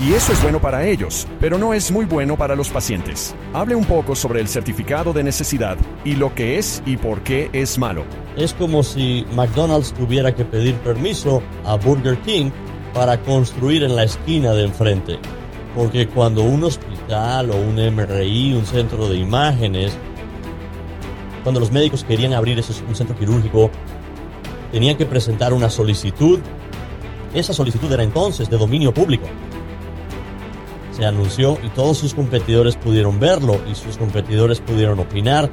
y eso es bueno para ellos, pero no es muy bueno para los pacientes. Hable un poco sobre el certificado de necesidad y lo que es y por qué es malo. Es como si McDonald's tuviera que pedir permiso a Burger King para construir en la esquina de enfrente. Porque cuando un hospital o un MRI, un centro de imágenes, cuando los médicos querían abrir un centro quirúrgico, tenían que presentar una solicitud. Esa solicitud era entonces de dominio público. Se anunció y todos sus competidores pudieron verlo y sus competidores pudieron opinar.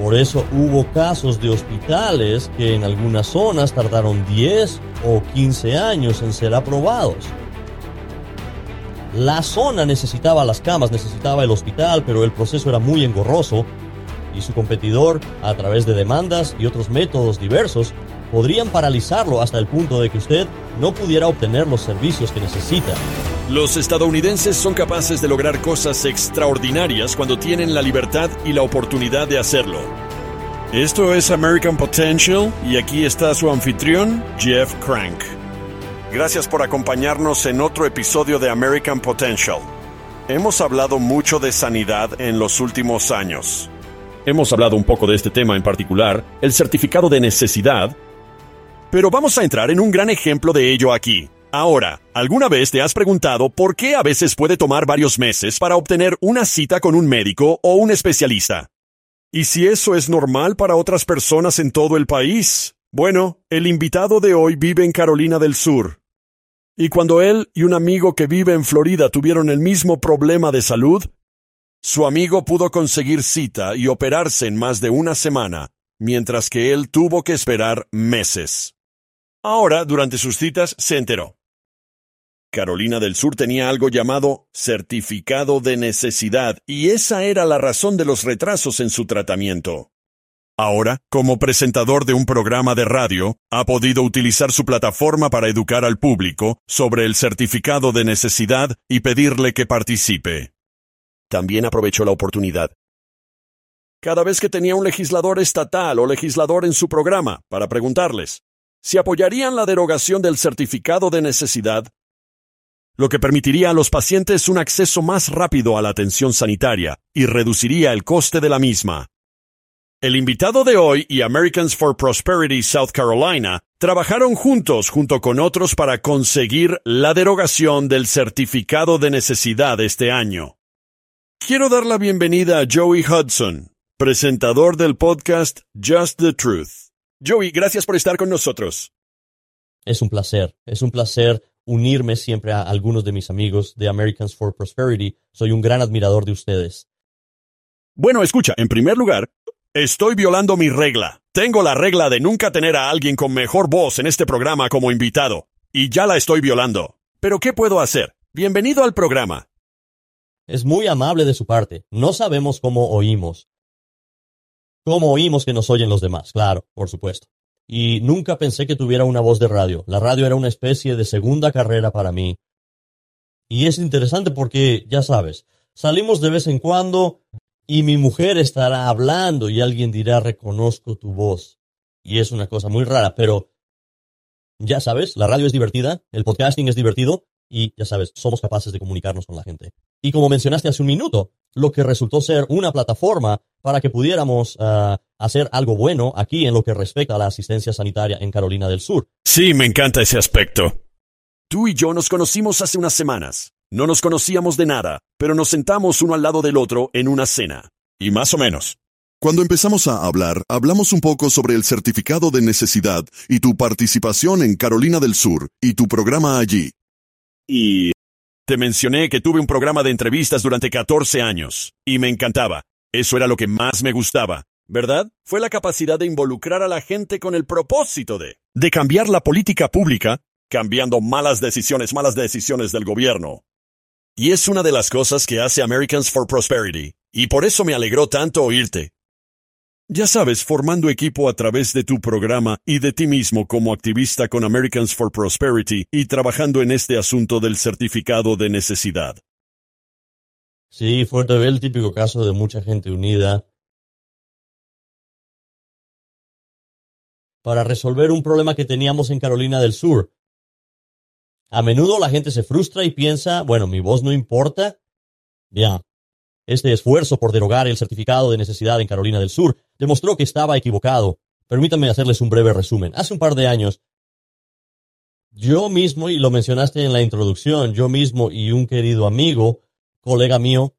Por eso hubo casos de hospitales que en algunas zonas tardaron 10 o 15 años en ser aprobados. La zona necesitaba las camas, necesitaba el hospital, pero el proceso era muy engorroso y su competidor, a través de demandas y otros métodos diversos, podrían paralizarlo hasta el punto de que usted no pudiera obtener los servicios que necesita. Los estadounidenses son capaces de lograr cosas extraordinarias cuando tienen la libertad y la oportunidad de hacerlo. Esto es American Potential y aquí está su anfitrión, Jeff Crank. Gracias por acompañarnos en otro episodio de American Potential. Hemos hablado mucho de sanidad en los últimos años. Hemos hablado un poco de este tema en particular, el certificado de necesidad, pero vamos a entrar en un gran ejemplo de ello aquí. Ahora, ¿alguna vez te has preguntado por qué a veces puede tomar varios meses para obtener una cita con un médico o un especialista? ¿Y si eso es normal para otras personas en todo el país? Bueno, el invitado de hoy vive en Carolina del Sur. Y cuando él y un amigo que vive en Florida tuvieron el mismo problema de salud, su amigo pudo conseguir cita y operarse en más de una semana, mientras que él tuvo que esperar meses. Ahora, durante sus citas, se enteró. Carolina del Sur tenía algo llamado certificado de necesidad, y esa era la razón de los retrasos en su tratamiento. Ahora, como presentador de un programa de radio, ha podido utilizar su plataforma para educar al público sobre el certificado de necesidad y pedirle que participe también aprovechó la oportunidad. Cada vez que tenía un legislador estatal o legislador en su programa para preguntarles si apoyarían la derogación del certificado de necesidad, lo que permitiría a los pacientes un acceso más rápido a la atención sanitaria y reduciría el coste de la misma. El invitado de hoy y Americans for Prosperity South Carolina trabajaron juntos junto con otros para conseguir la derogación del certificado de necesidad este año. Quiero dar la bienvenida a Joey Hudson, presentador del podcast Just the Truth. Joey, gracias por estar con nosotros. Es un placer, es un placer unirme siempre a algunos de mis amigos de Americans for Prosperity. Soy un gran admirador de ustedes. Bueno, escucha, en primer lugar, estoy violando mi regla. Tengo la regla de nunca tener a alguien con mejor voz en este programa como invitado, y ya la estoy violando. Pero ¿qué puedo hacer? Bienvenido al programa. Es muy amable de su parte. No sabemos cómo oímos. ¿Cómo oímos que nos oyen los demás? Claro, por supuesto. Y nunca pensé que tuviera una voz de radio. La radio era una especie de segunda carrera para mí. Y es interesante porque, ya sabes, salimos de vez en cuando y mi mujer estará hablando y alguien dirá reconozco tu voz. Y es una cosa muy rara, pero ya sabes, la radio es divertida, el podcasting es divertido y ya sabes, somos capaces de comunicarnos con la gente. Y como mencionaste hace un minuto, lo que resultó ser una plataforma para que pudiéramos ah, hacer algo bueno aquí en lo que respecta a la asistencia sanitaria en Carolina del Sur. Sí, me encanta ese aspecto. Tú y yo nos conocimos hace unas semanas. No nos conocíamos de nada, pero nos sentamos uno al lado del otro en una cena. Y más o menos. Cuando empezamos a hablar, hablamos un poco sobre el certificado de necesidad y tu participación en Carolina del Sur y tu programa allí. Y te mencioné que tuve un programa de entrevistas durante 14 años, y me encantaba. Eso era lo que más me gustaba, ¿verdad? Fue la capacidad de involucrar a la gente con el propósito de... de cambiar la política pública, cambiando malas decisiones, malas decisiones del gobierno. Y es una de las cosas que hace Americans for Prosperity, y por eso me alegró tanto oírte. Ya sabes, formando equipo a través de tu programa y de ti mismo como activista con Americans for Prosperity y trabajando en este asunto del certificado de necesidad. Sí, fue el típico caso de mucha gente unida para resolver un problema que teníamos en Carolina del Sur. A menudo la gente se frustra y piensa, bueno, mi voz no importa. Bien. Este esfuerzo por derogar el certificado de necesidad en Carolina del Sur demostró que estaba equivocado. Permítanme hacerles un breve resumen. Hace un par de años, yo mismo, y lo mencionaste en la introducción, yo mismo y un querido amigo, colega mío,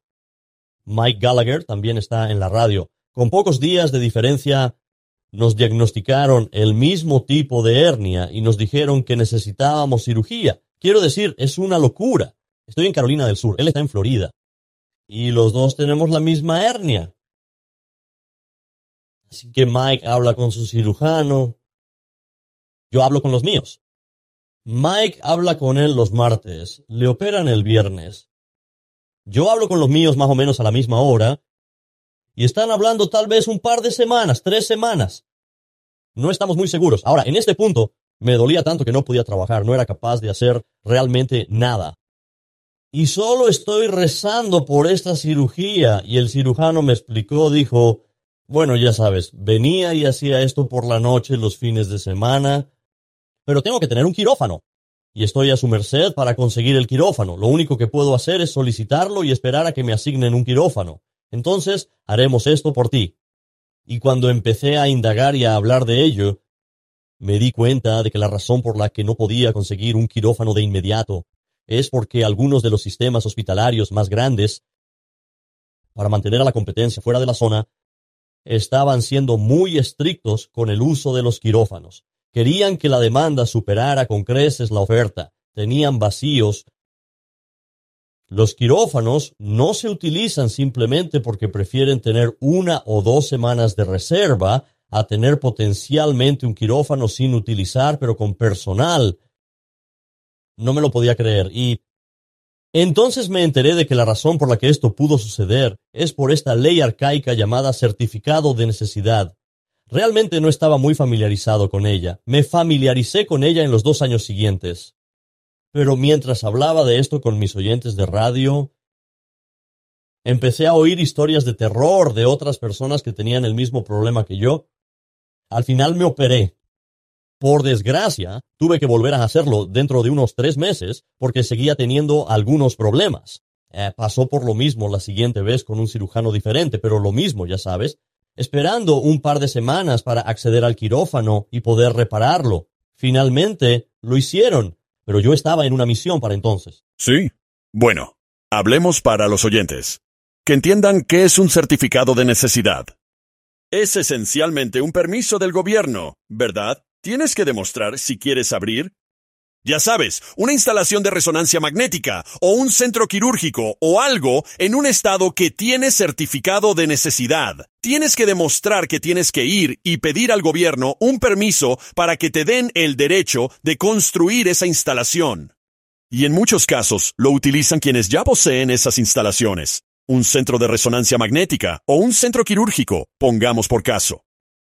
Mike Gallagher, también está en la radio. Con pocos días de diferencia, nos diagnosticaron el mismo tipo de hernia y nos dijeron que necesitábamos cirugía. Quiero decir, es una locura. Estoy en Carolina del Sur, él está en Florida. Y los dos tenemos la misma hernia. Así que Mike habla con su cirujano. Yo hablo con los míos. Mike habla con él los martes, le operan el viernes. Yo hablo con los míos más o menos a la misma hora, y están hablando tal vez un par de semanas, tres semanas. No estamos muy seguros. Ahora, en este punto, me dolía tanto que no podía trabajar, no era capaz de hacer realmente nada. Y solo estoy rezando por esta cirugía, y el cirujano me explicó, dijo, bueno, ya sabes, venía y hacía esto por la noche, los fines de semana, pero tengo que tener un quirófano. Y estoy a su merced para conseguir el quirófano. Lo único que puedo hacer es solicitarlo y esperar a que me asignen un quirófano. Entonces, haremos esto por ti. Y cuando empecé a indagar y a hablar de ello, me di cuenta de que la razón por la que no podía conseguir un quirófano de inmediato es porque algunos de los sistemas hospitalarios más grandes, para mantener a la competencia fuera de la zona, estaban siendo muy estrictos con el uso de los quirófanos. Querían que la demanda superara con creces la oferta. Tenían vacíos. Los quirófanos no se utilizan simplemente porque prefieren tener una o dos semanas de reserva a tener potencialmente un quirófano sin utilizar, pero con personal. No me lo podía creer. Y entonces me enteré de que la razón por la que esto pudo suceder es por esta ley arcaica llamada certificado de necesidad. Realmente no estaba muy familiarizado con ella. Me familiaricé con ella en los dos años siguientes. Pero mientras hablaba de esto con mis oyentes de radio, empecé a oír historias de terror de otras personas que tenían el mismo problema que yo. Al final me operé. Por desgracia, tuve que volver a hacerlo dentro de unos tres meses porque seguía teniendo algunos problemas. Eh, pasó por lo mismo la siguiente vez con un cirujano diferente, pero lo mismo, ya sabes, esperando un par de semanas para acceder al quirófano y poder repararlo. Finalmente lo hicieron, pero yo estaba en una misión para entonces. Sí. Bueno, hablemos para los oyentes. Que entiendan qué es un certificado de necesidad. Es esencialmente un permiso del gobierno, ¿verdad? Tienes que demostrar si quieres abrir, ya sabes, una instalación de resonancia magnética o un centro quirúrgico o algo en un estado que tiene certificado de necesidad. Tienes que demostrar que tienes que ir y pedir al gobierno un permiso para que te den el derecho de construir esa instalación. Y en muchos casos lo utilizan quienes ya poseen esas instalaciones. Un centro de resonancia magnética o un centro quirúrgico, pongamos por caso.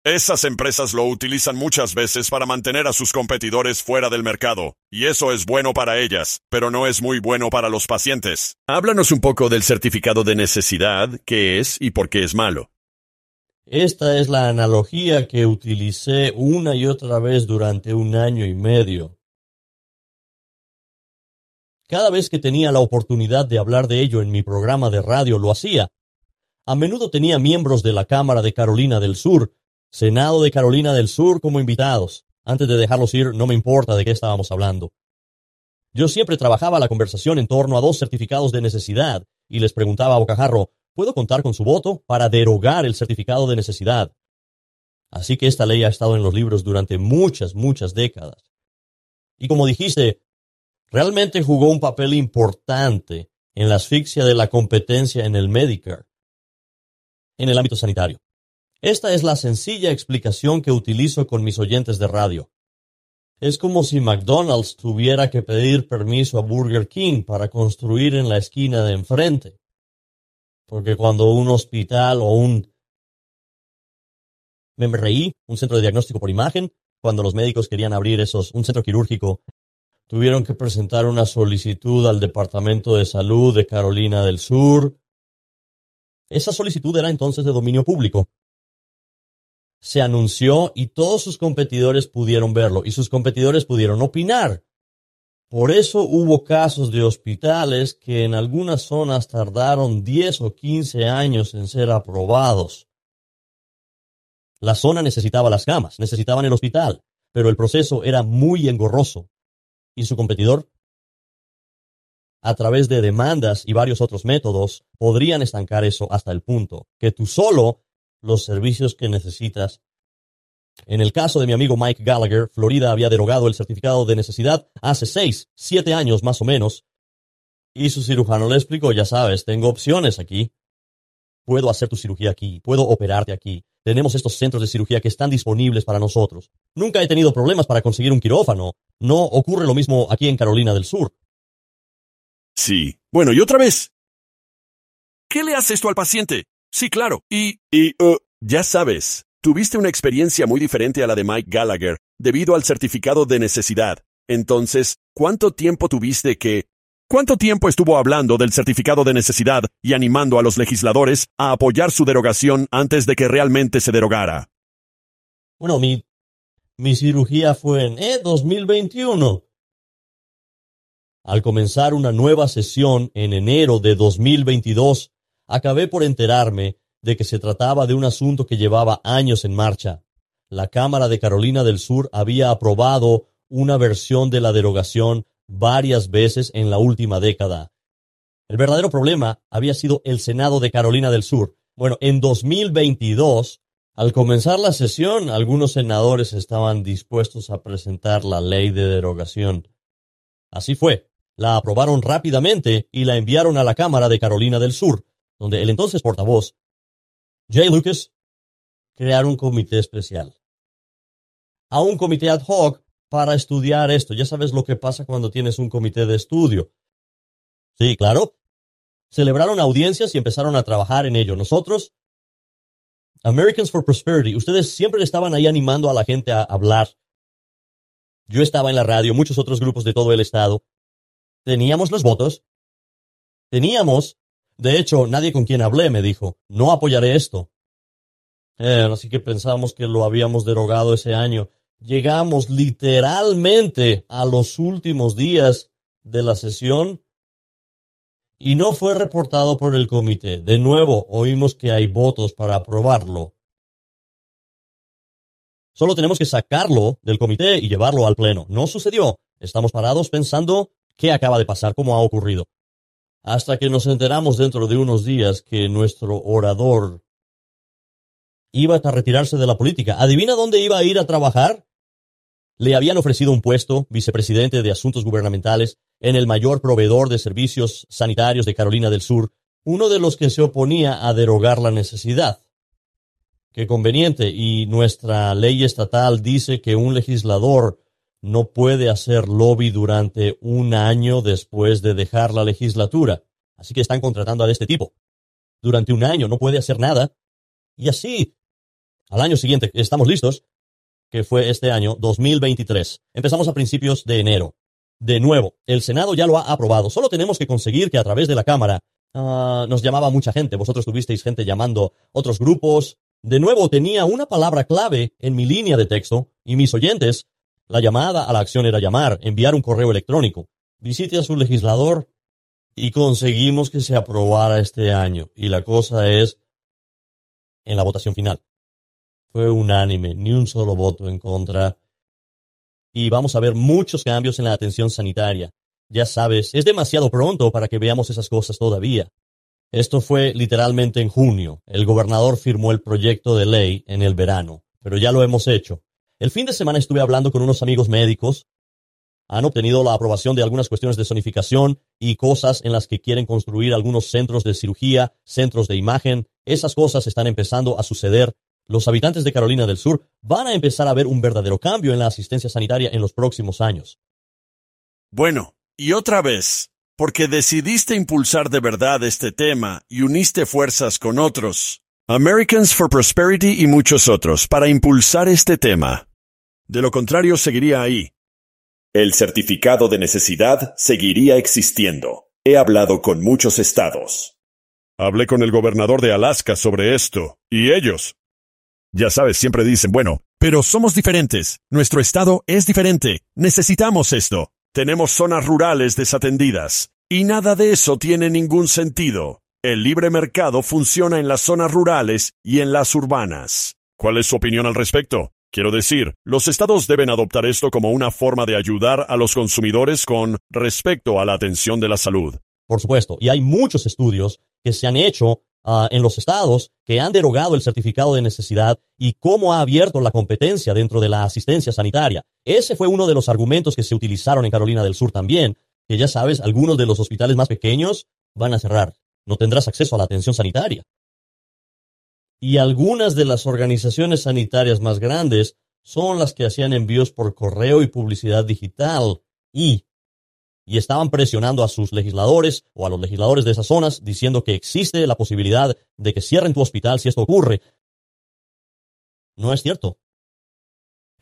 Esas empresas lo utilizan muchas veces para mantener a sus competidores fuera del mercado, y eso es bueno para ellas, pero no es muy bueno para los pacientes. Háblanos un poco del certificado de necesidad, qué es y por qué es malo. Esta es la analogía que utilicé una y otra vez durante un año y medio. Cada vez que tenía la oportunidad de hablar de ello en mi programa de radio lo hacía. A menudo tenía miembros de la Cámara de Carolina del Sur Senado de Carolina del Sur como invitados. Antes de dejarlos ir, no me importa de qué estábamos hablando. Yo siempre trabajaba la conversación en torno a dos certificados de necesidad y les preguntaba a Bocajarro, ¿puedo contar con su voto para derogar el certificado de necesidad? Así que esta ley ha estado en los libros durante muchas, muchas décadas. Y como dijiste, realmente jugó un papel importante en la asfixia de la competencia en el Medicare, en el ámbito sanitario. Esta es la sencilla explicación que utilizo con mis oyentes de radio. Es como si McDonald's tuviera que pedir permiso a Burger King para construir en la esquina de enfrente. Porque cuando un hospital o un MRI, un centro de diagnóstico por imagen, cuando los médicos querían abrir esos, un centro quirúrgico, tuvieron que presentar una solicitud al Departamento de Salud de Carolina del Sur. Esa solicitud era entonces de dominio público se anunció y todos sus competidores pudieron verlo y sus competidores pudieron opinar. Por eso hubo casos de hospitales que en algunas zonas tardaron 10 o 15 años en ser aprobados. La zona necesitaba las camas, necesitaban el hospital, pero el proceso era muy engorroso. ¿Y su competidor? A través de demandas y varios otros métodos, podrían estancar eso hasta el punto que tú solo los servicios que necesitas en el caso de mi amigo Mike Gallagher, Florida había derogado el certificado de necesidad hace seis, siete años más o menos. Y su cirujano le explicó, ya sabes, tengo opciones aquí. Puedo hacer tu cirugía aquí, puedo operarte aquí. Tenemos estos centros de cirugía que están disponibles para nosotros. Nunca he tenido problemas para conseguir un quirófano. No ocurre lo mismo aquí en Carolina del Sur. Sí. Bueno, y otra vez. ¿Qué le hace esto al paciente? Sí, claro. Y... Y... Uh, ya sabes, Tuviste una experiencia muy diferente a la de Mike Gallagher, debido al certificado de necesidad. Entonces, ¿cuánto tiempo tuviste que... ¿Cuánto tiempo estuvo hablando del certificado de necesidad y animando a los legisladores a apoyar su derogación antes de que realmente se derogara? Bueno, mi, mi cirugía fue en eh, 2021. Al comenzar una nueva sesión en enero de 2022, acabé por enterarme de que se trataba de un asunto que llevaba años en marcha. La Cámara de Carolina del Sur había aprobado una versión de la derogación varias veces en la última década. El verdadero problema había sido el Senado de Carolina del Sur. Bueno, en 2022, al comenzar la sesión, algunos senadores estaban dispuestos a presentar la ley de derogación. Así fue. La aprobaron rápidamente y la enviaron a la Cámara de Carolina del Sur, donde el entonces portavoz, Jay Lucas, crear un comité especial. A un comité ad hoc para estudiar esto. Ya sabes lo que pasa cuando tienes un comité de estudio. Sí, claro. Celebraron audiencias y empezaron a trabajar en ello. Nosotros, Americans for Prosperity, ustedes siempre estaban ahí animando a la gente a hablar. Yo estaba en la radio, muchos otros grupos de todo el estado. Teníamos los votos. Teníamos de hecho, nadie con quien hablé me dijo, no apoyaré esto. Eh, así que pensábamos que lo habíamos derogado ese año. Llegamos literalmente a los últimos días de la sesión y no fue reportado por el comité. De nuevo, oímos que hay votos para aprobarlo. Solo tenemos que sacarlo del comité y llevarlo al pleno. No sucedió. Estamos parados pensando qué acaba de pasar, cómo ha ocurrido hasta que nos enteramos dentro de unos días que nuestro orador iba a retirarse de la política. ¿Adivina dónde iba a ir a trabajar? Le habían ofrecido un puesto, vicepresidente de Asuntos Gubernamentales, en el mayor proveedor de servicios sanitarios de Carolina del Sur, uno de los que se oponía a derogar la necesidad. Qué conveniente, y nuestra ley estatal dice que un legislador no puede hacer lobby durante un año después de dejar la legislatura. Así que están contratando a este tipo. Durante un año no puede hacer nada. Y así, al año siguiente, estamos listos, que fue este año 2023. Empezamos a principios de enero. De nuevo, el Senado ya lo ha aprobado. Solo tenemos que conseguir que a través de la Cámara ah, nos llamaba mucha gente. Vosotros tuvisteis gente llamando otros grupos. De nuevo, tenía una palabra clave en mi línea de texto y mis oyentes la llamada a la acción era llamar, enviar un correo electrónico. Visite a su legislador y conseguimos que se aprobara este año. Y la cosa es en la votación final. Fue unánime, ni un solo voto en contra. Y vamos a ver muchos cambios en la atención sanitaria. Ya sabes, es demasiado pronto para que veamos esas cosas todavía. Esto fue literalmente en junio. El gobernador firmó el proyecto de ley en el verano, pero ya lo hemos hecho. El fin de semana estuve hablando con unos amigos médicos. Han obtenido la aprobación de algunas cuestiones de zonificación y cosas en las que quieren construir algunos centros de cirugía, centros de imagen. Esas cosas están empezando a suceder. Los habitantes de Carolina del Sur van a empezar a ver un verdadero cambio en la asistencia sanitaria en los próximos años. Bueno, y otra vez, porque decidiste impulsar de verdad este tema y uniste fuerzas con otros, Americans for Prosperity y muchos otros para impulsar este tema. De lo contrario, seguiría ahí. El certificado de necesidad seguiría existiendo. He hablado con muchos estados. Hablé con el gobernador de Alaska sobre esto, y ellos. Ya sabes, siempre dicen, bueno, pero somos diferentes. Nuestro estado es diferente. Necesitamos esto. tenemos zonas rurales desatendidas. Y nada de eso tiene ningún sentido. El libre mercado funciona en las zonas rurales y en las urbanas. ¿Cuál es su opinión al respecto? Quiero decir, los estados deben adoptar esto como una forma de ayudar a los consumidores con respecto a la atención de la salud. Por supuesto, y hay muchos estudios que se han hecho ah, en los estados que han derogado el certificado de necesidad y cómo ha abierto la competencia dentro de la asistencia sanitaria. Ese fue uno de los argumentos que se utilizaron en Carolina del Sur también, que ya sabes, algunos de los hospitales más pequeños van a cerrar. No tendrás acceso a la atención sanitaria y algunas de las organizaciones sanitarias más grandes son las que hacían envíos por correo y publicidad digital y y estaban presionando a sus legisladores o a los legisladores de esas zonas diciendo que existe la posibilidad de que cierren tu hospital si esto ocurre. No es cierto.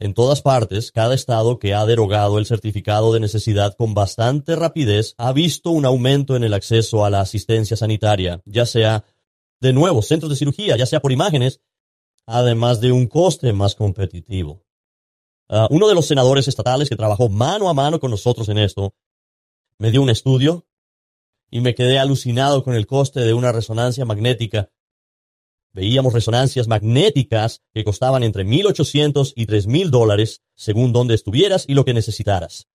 En todas partes, cada estado que ha derogado el certificado de necesidad con bastante rapidez ha visto un aumento en el acceso a la asistencia sanitaria, ya sea de nuevos centros de cirugía, ya sea por imágenes, además de un coste más competitivo. Ah, uno de los senadores estatales que trabajó mano a mano con nosotros en esto me dio un estudio y me quedé alucinado con el coste de una resonancia magnética. Veíamos resonancias magnéticas que costaban entre 1.800 y 3.000 dólares según dónde estuvieras y lo que necesitaras.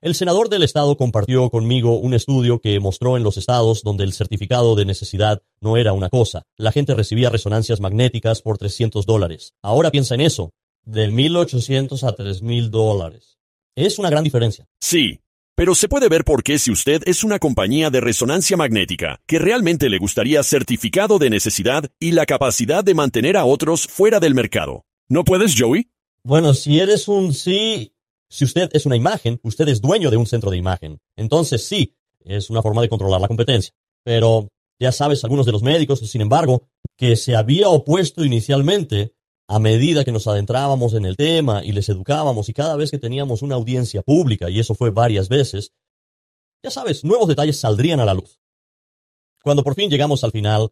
El senador del estado compartió conmigo un estudio que mostró en los estados donde el certificado de necesidad no era una cosa. La gente recibía resonancias magnéticas por 300 dólares. Ahora piensa en eso, de 1.800 a 3.000 dólares. Es una gran diferencia. Sí, pero se puede ver por qué si usted es una compañía de resonancia magnética que realmente le gustaría certificado de necesidad y la capacidad de mantener a otros fuera del mercado. ¿No puedes, Joey? Bueno, si eres un sí, si usted es una imagen, usted es dueño de un centro de imagen. Entonces sí, es una forma de controlar la competencia. Pero ya sabes, algunos de los médicos, sin embargo, que se había opuesto inicialmente a medida que nos adentrábamos en el tema y les educábamos y cada vez que teníamos una audiencia pública, y eso fue varias veces, ya sabes, nuevos detalles saldrían a la luz. Cuando por fin llegamos al final,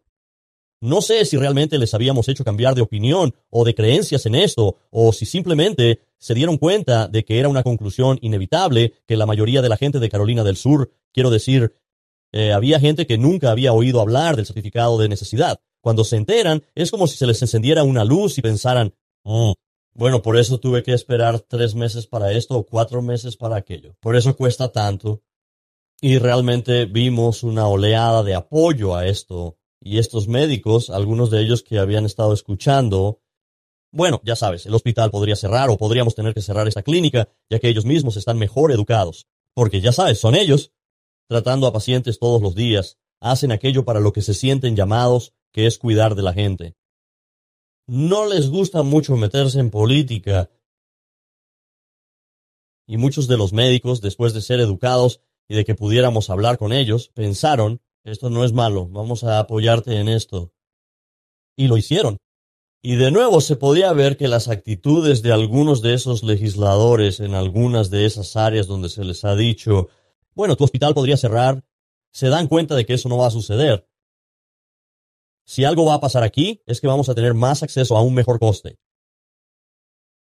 no sé si realmente les habíamos hecho cambiar de opinión o de creencias en esto, o si simplemente se dieron cuenta de que era una conclusión inevitable que la mayoría de la gente de Carolina del Sur, quiero decir, eh, había gente que nunca había oído hablar del certificado de necesidad. Cuando se enteran, es como si se les encendiera una luz y pensaran, oh, bueno, por eso tuve que esperar tres meses para esto o cuatro meses para aquello. Por eso cuesta tanto. Y realmente vimos una oleada de apoyo a esto y estos médicos, algunos de ellos que habían estado escuchando, bueno, ya sabes, el hospital podría cerrar o podríamos tener que cerrar esta clínica, ya que ellos mismos están mejor educados. Porque ya sabes, son ellos, tratando a pacientes todos los días, hacen aquello para lo que se sienten llamados, que es cuidar de la gente. No les gusta mucho meterse en política. Y muchos de los médicos, después de ser educados y de que pudiéramos hablar con ellos, pensaron esto no es malo, vamos a apoyarte en esto. Y lo hicieron. Y de nuevo se podía ver que las actitudes de algunos de esos legisladores en algunas de esas áreas donde se les ha dicho, bueno, tu hospital podría cerrar, se dan cuenta de que eso no va a suceder. Si algo va a pasar aquí, es que vamos a tener más acceso a un mejor coste.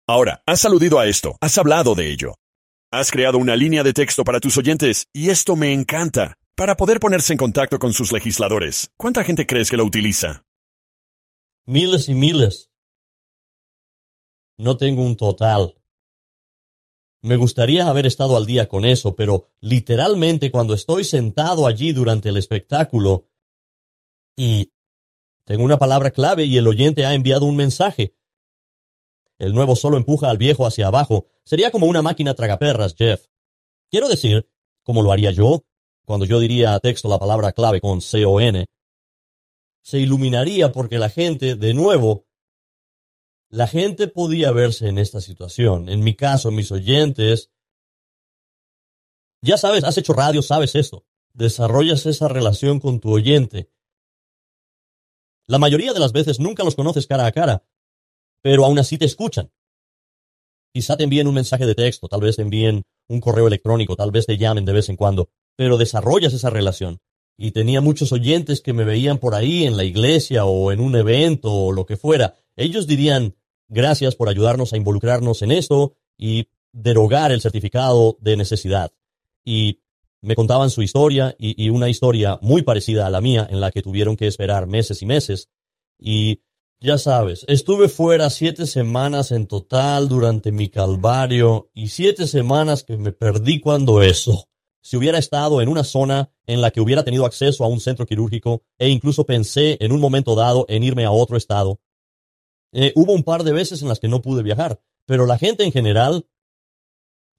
Ahora, has aludido a esto, has hablado de ello. Has creado una línea de texto para tus oyentes, y esto me encanta. Para poder ponerse en contacto con sus legisladores, ¿cuánta gente crees que lo utiliza? Miles y miles. No tengo un total. Me gustaría haber estado al día con eso, pero literalmente cuando estoy sentado allí durante el espectáculo y tengo una palabra clave y el oyente ha enviado un mensaje. El nuevo solo empuja al viejo hacia abajo. Sería como una máquina tragaperras, Jeff. Quiero decir, como lo haría yo, cuando yo diría a texto la palabra clave con C-O-N, se iluminaría porque la gente, de nuevo, la gente podía verse en esta situación. En mi caso, mis oyentes, ya sabes, has hecho radio, sabes esto. Desarrollas esa relación con tu oyente. La mayoría de las veces nunca los conoces cara a cara, pero aún así te escuchan. Quizá te envíen un mensaje de texto, tal vez te envíen un correo electrónico, tal vez te llamen de vez en cuando pero desarrollas esa relación. Y tenía muchos oyentes que me veían por ahí en la iglesia o en un evento o lo que fuera. Ellos dirían, gracias por ayudarnos a involucrarnos en esto y derogar el certificado de necesidad. y me contaban su historia y, una historia muy parecida a la mía en la que tuvieron que esperar meses y meses. Y ya sabes, estuve fuera siete semanas en total durante mi calvario y siete semanas que me perdí cuando eso. Si hubiera estado en una zona en la que hubiera tenido acceso a un centro quirúrgico e incluso pensé en un momento dado en irme a otro estado. Eh, hubo un par de veces en las que no pude viajar, pero la gente en general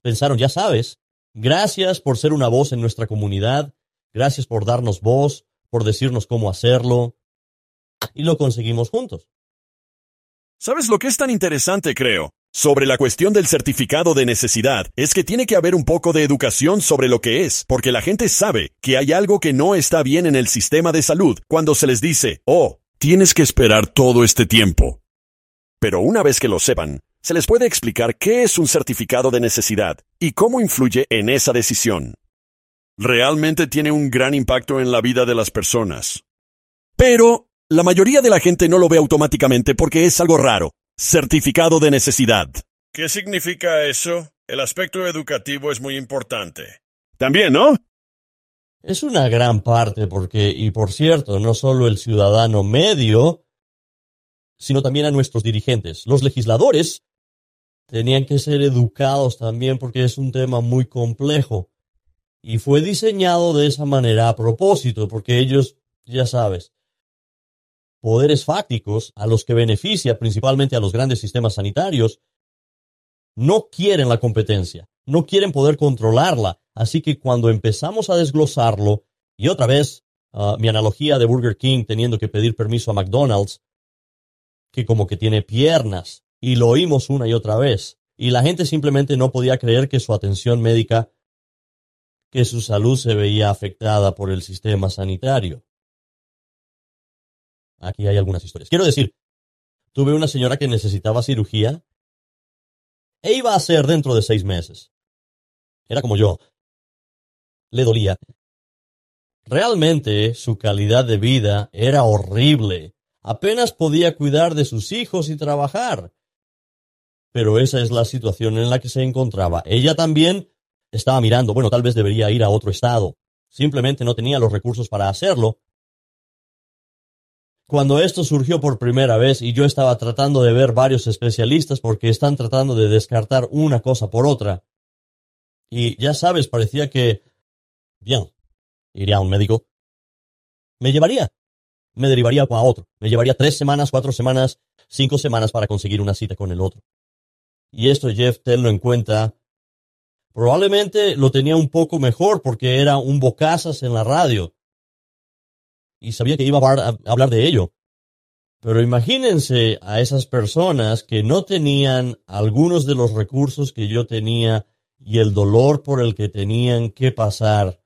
pensaron, ya sabes, gracias por ser una voz en nuestra comunidad, gracias por darnos voz, por decirnos cómo hacerlo, y lo conseguimos juntos. ¿Sabes lo que es tan interesante, creo? Sobre la cuestión del certificado de necesidad, es que tiene que haber un poco de educación sobre lo que es, porque la gente sabe que hay algo que no está bien en el sistema de salud cuando se les dice, oh, tienes que esperar todo este tiempo. Pero una vez que lo sepan, se les puede explicar qué es un certificado de necesidad y cómo influye en esa decisión. Realmente tiene un gran impacto en la vida de las personas. Pero la mayoría de la gente no lo ve automáticamente porque es algo raro. Certificado de necesidad. ¿Qué significa eso? El aspecto educativo es muy importante. También, ¿no? Es una gran parte porque, y por cierto, no solo el ciudadano medio, sino también a nuestros dirigentes. Los legisladores tenían que ser educados también porque es un tema muy complejo. Y fue diseñado de esa manera a propósito, porque ellos, ya sabes, poderes fácticos a los que beneficia principalmente a los grandes sistemas sanitarios, no quieren la competencia, no quieren poder controlarla. Así que cuando empezamos a desglosarlo, y otra vez, uh, mi analogía de Burger King teniendo que pedir permiso a McDonald's, que como que tiene piernas, y lo oímos una y otra vez, y la gente simplemente no podía creer que su atención médica, que su salud se veía afectada por el sistema sanitario. Aquí hay algunas historias. Quiero decir, tuve una señora que necesitaba cirugía e iba a ser dentro de seis meses. Era como yo. Le dolía. Realmente su calidad de vida era horrible. Apenas podía cuidar de sus hijos y trabajar pero esa es la situación en la que se encontraba. Ella también estaba mirando, bueno, tal vez debería ir a otro estado. Simplemente no tenía los recursos para hacerlo. Cuando esto surgió por primera vez y yo estaba tratando de ver varios especialistas porque están tratando de descartar una cosa por otra. Y ya sabes, parecía que... Bien, iría a un médico. Me llevaría. Me derivaría a otro. Me llevaría tres semanas, cuatro semanas, cinco semanas para conseguir una cita con el otro y esto Jeff tenlo en cuenta, probablemente lo tenía un poco mejor porque era un bocazas en la radio y sabía que iba a hablar de ello. Pero imagínense a esas personas que no tenían algunos de los recursos que yo tenía y el dolor por el que tenían que pasar.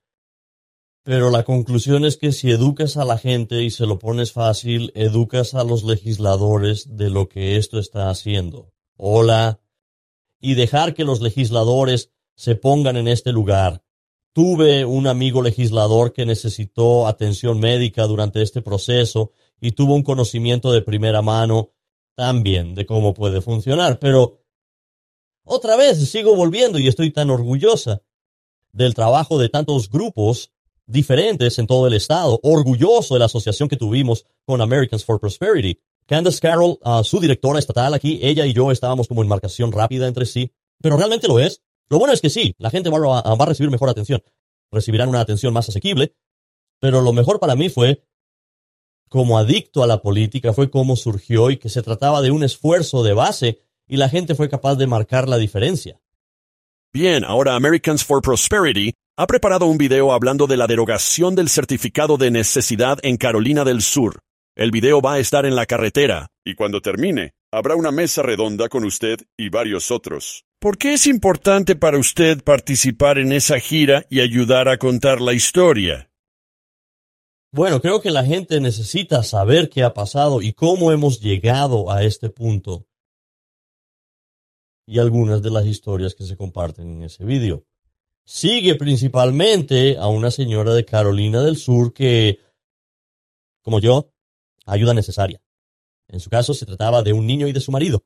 Pero la conclusión es que si educas a la gente y se lo pones fácil, educas a los legisladores de lo que esto está haciendo. Hola, y dejar que los legisladores se pongan en este lugar. Tuve un amigo legislador que necesitó atención médica durante este proceso y tuvo un conocimiento de primera mano también de cómo puede funcionar, pero otra vez sigo volviendo y estoy tan orgullosa del trabajo de tantos grupos diferentes en todo el estado, orgulloso de la asociación que tuvimos con Americans for Prosperity, Candace Carroll, uh, su directora estatal aquí, ella y yo estábamos como en marcación rápida entre sí, pero realmente lo es. Lo bueno es que sí, la gente va a, va a recibir mejor atención, recibirán una atención más asequible, pero lo mejor para mí fue como adicto a la política, fue como surgió y que se trataba de un esfuerzo de base y la gente fue capaz de marcar la diferencia. Bien, ahora Americans for Prosperity ha preparado un video hablando de la derogación del certificado de necesidad en Carolina del Sur. El video va a estar en la carretera, y cuando termine, habrá una mesa redonda con usted y varios otros. ¿Por qué es importante para usted participar en esa gira y ayudar a contar la historia? Bueno, creo que la gente necesita saber qué ha pasado y cómo hemos llegado a este punto. Y algunas de las historias que se comparten en ese video. Sigue principalmente a una señora de Carolina del Sur que, como yo, ayuda necesaria. En su caso se trataba de un niño y de su marido.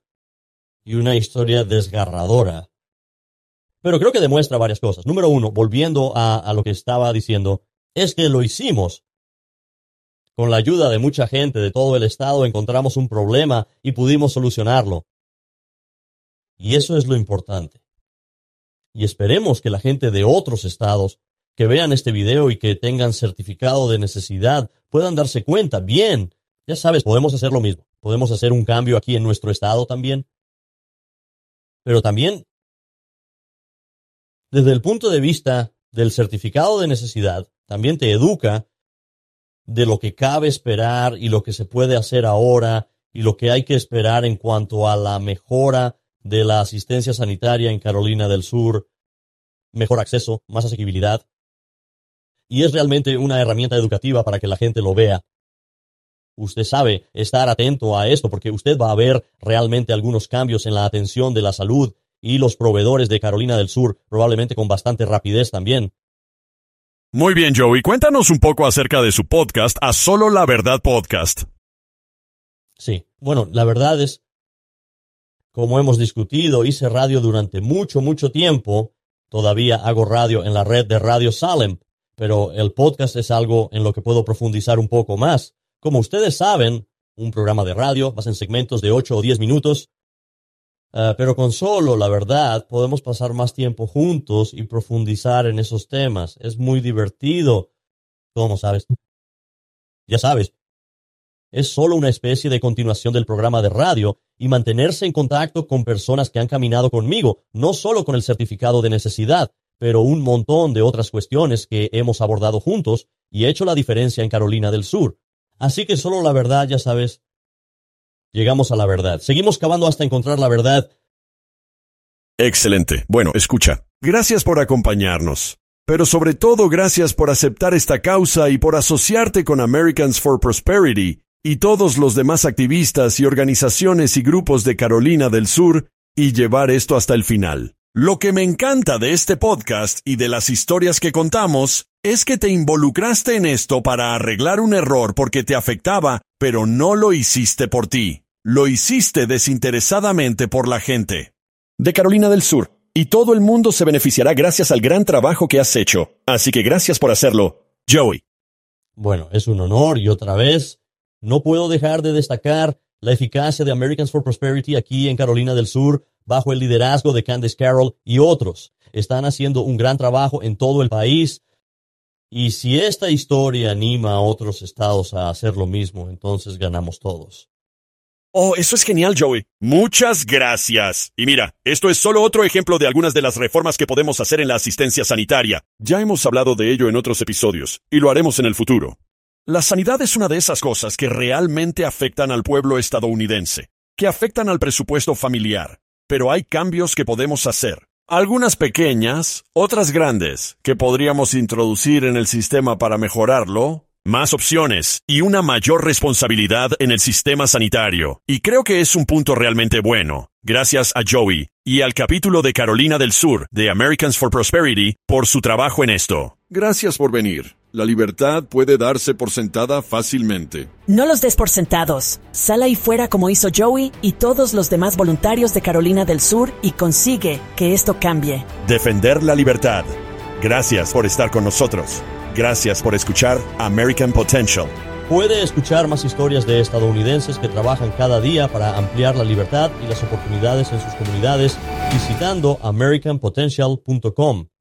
Y una historia desgarradora. Pero creo que demuestra varias cosas. Número uno, volviendo a, lo que estaba diciendo, es que lo hicimos. Con la ayuda de mucha gente de todo el estado encontramos un problema y pudimos solucionarlo. Y eso es lo importante. Y esperemos que la gente de otros estados que vean este video y que tengan certificado de necesidad puedan darse cuenta, bien, ya sabes, podemos hacer lo mismo. Podemos hacer un cambio aquí en nuestro estado también. Pero también, desde el punto de vista del certificado de necesidad, también te educa de lo que cabe esperar y lo que se puede hacer ahora y lo que hay que esperar en cuanto a la mejora de la asistencia sanitaria en Carolina del Sur, mejor acceso, más asequibilidad. Y es realmente una herramienta educativa para que la gente lo vea. Usted sabe estar atento a esto porque usted va a ver realmente algunos cambios en la atención de la salud y los proveedores de Carolina del Sur, probablemente con bastante rapidez también. Muy bien, Joey, cuéntanos un poco acerca de su podcast, A Solo la Verdad Podcast. Sí, bueno, la verdad es, como hemos discutido, hice radio durante mucho, mucho tiempo. Todavía hago radio en la red de Radio Salem, pero el podcast es algo en lo que puedo profundizar un poco más. Como ustedes saben, un programa de radio, vas en segmentos de 8 o 10 minutos, Ah, pero con solo la verdad podemos pasar más tiempo juntos y profundizar en esos temas. Es muy divertido. ¿Cómo sabes? Ya sabes. Es solo una especie de continuación del programa de radio y mantenerse en contacto con personas que han caminado conmigo, no solo con el certificado de necesidad, pero un montón de otras cuestiones que hemos abordado juntos y hecho la diferencia en Carolina del Sur. Así que solo la verdad, ya sabes, llegamos a la verdad. Seguimos cavando hasta encontrar la verdad. Excelente. Bueno, escucha. Gracias por acompañarnos. Pero sobre todo gracias por aceptar esta causa y por asociarte con Americans for Prosperity y todos los demás activistas y organizaciones y grupos de Carolina del Sur y llevar esto hasta el final. Lo que me encanta de este podcast y de las historias que contamos es que te involucraste en esto para arreglar un error porque te afectaba, pero no lo hiciste por ti. Lo hiciste desinteresadamente por la gente. De Carolina del Sur. Y todo el mundo se beneficiará gracias al gran trabajo que has hecho. Así que gracias por hacerlo, Joey. Bueno, es un honor y otra vez, no puedo dejar de destacar la eficacia de Americans for Prosperity aquí en Carolina del Sur bajo el liderazgo de Candace Carroll y otros. Están haciendo un gran trabajo en todo el país. Y si esta historia anima a otros estados a hacer lo mismo, entonces ganamos todos. Oh, eso es genial, Joey. Muchas gracias. Y mira, esto es solo otro ejemplo de algunas de las reformas que podemos hacer en la asistencia sanitaria. Ya hemos hablado de ello en otros episodios, y lo haremos en el futuro. La sanidad es una de esas cosas que realmente afectan al pueblo estadounidense, que afectan al presupuesto familiar, pero hay cambios que podemos hacer. Algunas pequeñas, otras grandes, que podríamos introducir en el sistema para mejorarlo, más opciones y una mayor responsabilidad en el sistema sanitario. Y creo que es un punto realmente bueno. Gracias a Joey y al capítulo de Carolina del Sur de Americans for Prosperity por su trabajo en esto. Gracias por venir. La libertad puede darse por sentada fácilmente. No los des por sentados. Sal ahí fuera como hizo Joey y todos los demás voluntarios de Carolina del Sur y consigue que esto cambie. Defender la libertad. Gracias por estar con nosotros. Gracias por escuchar American Potential. Puede escuchar más historias de estadounidenses que trabajan cada día para ampliar la libertad y las oportunidades en sus comunidades visitando americanpotential.com.